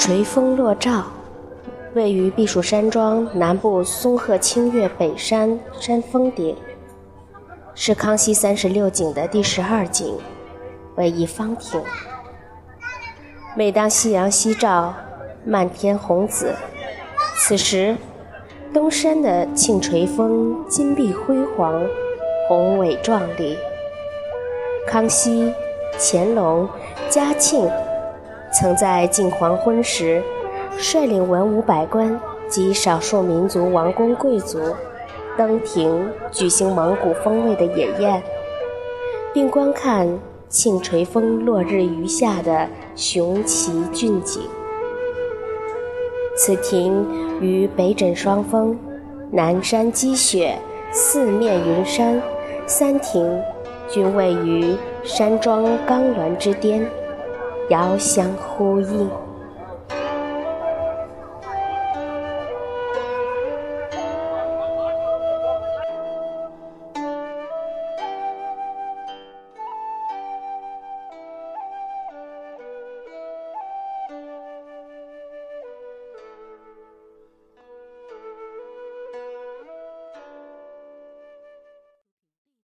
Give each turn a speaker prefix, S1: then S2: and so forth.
S1: 垂峰落照，位于避暑山庄南部松鹤清岳北山山峰顶，是康熙三十六景的第十二景，为一方亭。每当夕阳西照，漫天红紫，此时东山的庆垂峰金碧辉煌，宏伟壮丽。康熙、乾隆、嘉庆曾在近黄昏时，率领文武百官及少数民族王公贵族登亭举行蒙古风味的野宴，并观看庆垂峰落日余下的雄奇峻景。此亭与北枕双峰、南山积雪、四面云山三亭。均位于山庄冈峦之巅，遥相呼应。